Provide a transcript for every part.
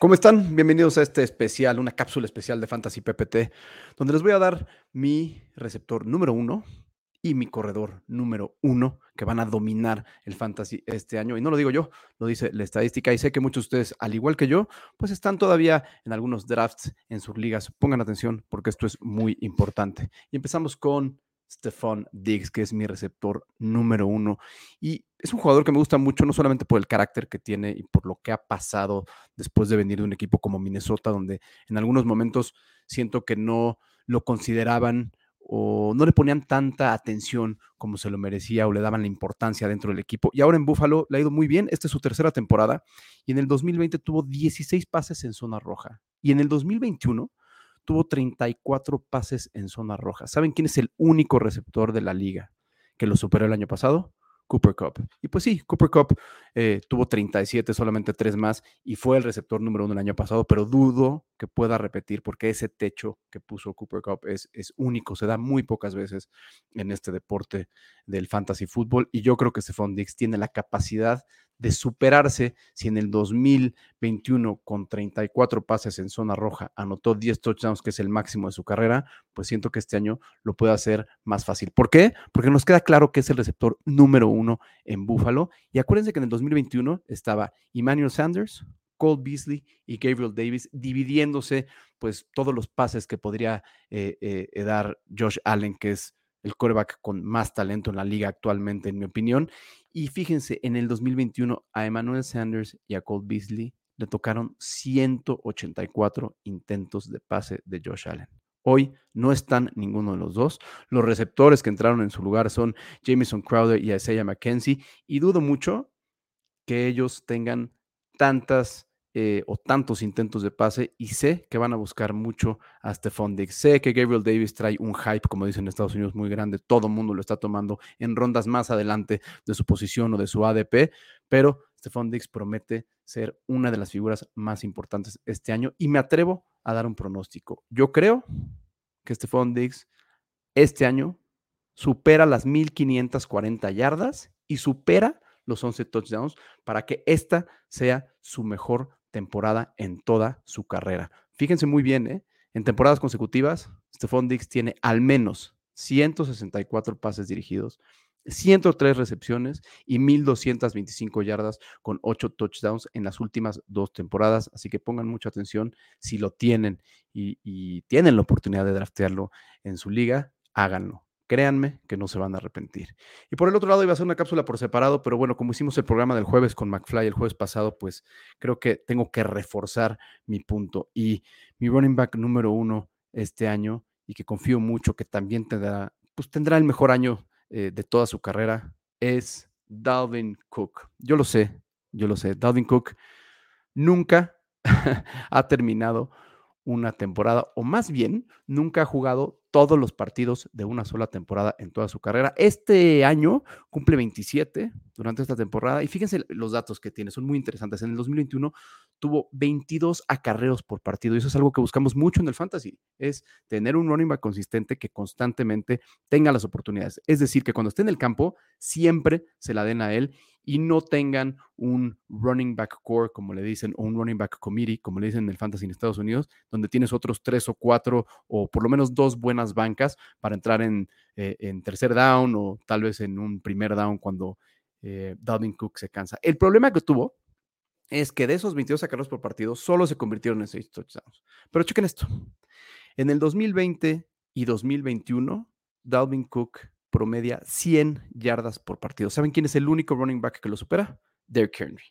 ¿Cómo están? Bienvenidos a este especial, una cápsula especial de Fantasy PPT, donde les voy a dar mi receptor número uno y mi corredor número uno que van a dominar el fantasy este año. Y no lo digo yo, lo dice la estadística. Y sé que muchos de ustedes, al igual que yo, pues están todavía en algunos drafts en sus ligas. Pongan atención porque esto es muy importante. Y empezamos con Stephon Diggs, que es mi receptor número uno. Y es un jugador que me gusta mucho, no solamente por el carácter que tiene y por lo que ha pasado después de venir de un equipo como Minnesota, donde en algunos momentos siento que no lo consideraban o no le ponían tanta atención como se lo merecía o le daban la importancia dentro del equipo. Y ahora en Buffalo le ha ido muy bien. Esta es su tercera temporada y en el 2020 tuvo 16 pases en zona roja. Y en el 2021 tuvo 34 pases en zona roja. ¿Saben quién es el único receptor de la liga que lo superó el año pasado? Cooper Cup. Y pues sí, Cooper Cup eh, tuvo 37, solamente tres más, y fue el receptor número uno el año pasado, pero dudo que pueda repetir porque ese techo que puso Cooper Cup es, es único, se da muy pocas veces en este deporte del fantasy fútbol, y yo creo que Stephon Dix tiene la capacidad de superarse si en el 2021 con 34 pases en zona roja anotó 10 touchdowns, que es el máximo de su carrera, pues siento que este año lo puede hacer más fácil. ¿Por qué? Porque nos queda claro que es el receptor número uno en Buffalo. Y acuérdense que en el 2021 estaba Emmanuel Sanders, Cole Beasley y Gabriel Davis dividiéndose pues todos los pases que podría eh, eh, dar Josh Allen, que es el quarterback con más talento en la liga actualmente, en mi opinión. Y fíjense, en el 2021 a Emmanuel Sanders y a Cole Beasley le tocaron 184 intentos de pase de Josh Allen. Hoy no están ninguno de los dos. Los receptores que entraron en su lugar son Jameson Crowder y Isaiah McKenzie. Y dudo mucho que ellos tengan tantas eh, o tantos intentos de pase y sé que van a buscar mucho a Stephon Diggs. Sé que Gabriel Davis trae un hype, como dicen en Estados Unidos, muy grande. Todo el mundo lo está tomando en rondas más adelante de su posición o de su ADP, pero Stephon Diggs promete ser una de las figuras más importantes este año y me atrevo a dar un pronóstico. Yo creo que Stephon Diggs este año supera las 1540 yardas y supera los 11 touchdowns para que esta sea su mejor temporada en toda su carrera. Fíjense muy bien, ¿eh? en temporadas consecutivas, Stephon Diggs tiene al menos 164 pases dirigidos, 103 recepciones y 1.225 yardas con 8 touchdowns en las últimas dos temporadas. Así que pongan mucha atención si lo tienen y, y tienen la oportunidad de draftearlo en su liga, háganlo. Créanme que no se van a arrepentir. Y por el otro lado iba a ser una cápsula por separado, pero bueno, como hicimos el programa del jueves con McFly el jueves pasado, pues creo que tengo que reforzar mi punto. Y mi running back número uno este año, y que confío mucho que también tendrá, pues tendrá el mejor año eh, de toda su carrera, es Dalvin Cook. Yo lo sé, yo lo sé. Dalvin Cook nunca ha terminado una temporada, o más bien, nunca ha jugado todos los partidos de una sola temporada en toda su carrera. Este año cumple 27 durante esta temporada y fíjense los datos que tiene, son muy interesantes. En el 2021 tuvo 22 acarreos por partido y eso es algo que buscamos mucho en el fantasy, es tener un running consistente que constantemente tenga las oportunidades. Es decir, que cuando esté en el campo, siempre se la den a él y no tengan un running back core, como le dicen, o un running back committee, como le dicen en el fantasy en Estados Unidos, donde tienes otros tres o cuatro o por lo menos dos buenas bancas para entrar en, eh, tercer down o tal vez en un primer down cuando eh, Dalvin Cook se cansa. El problema que tuvo es que de esos 22 sacarlos por partido, solo se convirtieron en seis touchdowns. Pero chequen esto. En el 2020 y 2021, Dalvin Cook promedia 100 yardas por partido. ¿Saben quién es el único running back que lo supera? Derrick Henry.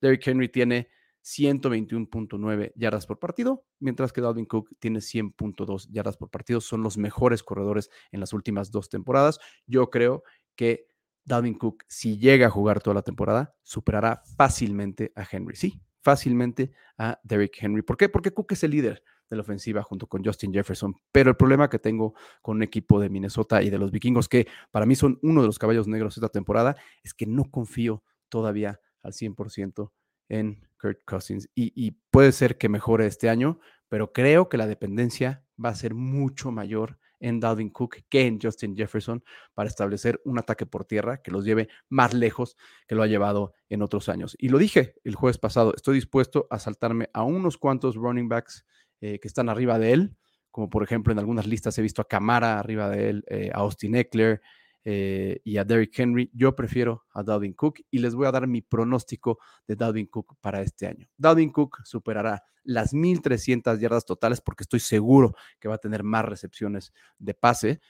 Derrick Henry tiene 121.9 yardas por partido, mientras que Dalvin Cook tiene 100.2 yardas por partido. Son los mejores corredores en las últimas dos temporadas. Yo creo que Dalvin Cook, si llega a jugar toda la temporada, superará fácilmente a Henry. Sí, fácilmente a Derrick Henry. ¿Por qué? Porque Cook es el líder de la ofensiva junto con Justin Jefferson. Pero el problema que tengo con un equipo de Minnesota y de los vikingos, que para mí son uno de los caballos negros esta temporada, es que no confío todavía al 100% en Kurt Cousins. Y, y, puede ser que mejore este año, pero creo que la dependencia va a ser mucho mayor en Dalvin Cook que en Justin Jefferson para establecer un ataque por tierra que los lleve más lejos que lo ha llevado en otros años. Y lo dije el jueves pasado, estoy dispuesto a saltarme a unos cuantos running backs eh, que están arriba de él, como por ejemplo en algunas listas he visto a Camara arriba de él, eh, a Austin Eckler, eh, y a Derrick Henry. Yo prefiero a Dalvin Cook y les voy a dar mi pronóstico de Dalvin Cook para este año. Dalvin Cook superará las 1.300 yardas totales porque estoy seguro que va a tener más recepciones de pase.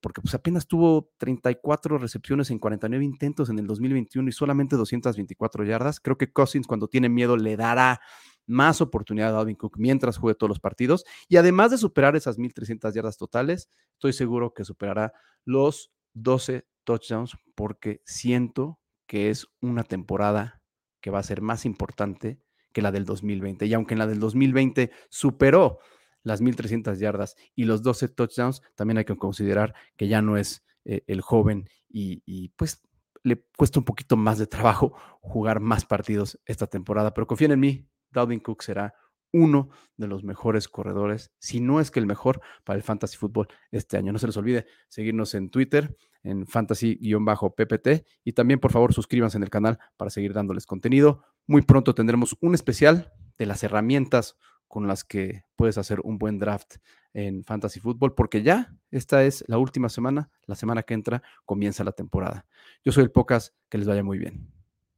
Porque pues apenas tuvo 34 recepciones en 49 intentos en el 2021 y solamente 224 yardas. Creo que Cousins cuando tiene miedo le dará más oportunidad a Dalvin Cook mientras juegue todos los partidos. Y además de superar esas 1.300 yardas totales, estoy seguro que superará los 12 touchdowns porque siento que es una temporada que va a ser más importante que la del 2020. Y aunque en la del 2020 superó las 1.300 yardas y los 12 touchdowns, también hay que considerar que ya no es eh, el joven y, y, pues le cuesta un poquito más de trabajo jugar más partidos esta temporada. Pero confíen en mí, Dalvin Cook será uno de los mejores corredores, si no es que el mejor para el fantasy fútbol este año. No se les olvide seguirnos en Twitter, en fantasy-ppt y también por favor suscríbanse en el canal para seguir dándoles contenido. Muy pronto tendremos un especial de las herramientas con las que puedes hacer un buen draft en fantasy fútbol, porque ya esta es la última semana, la semana que entra comienza la temporada. Yo soy el Pocas, que les vaya muy bien.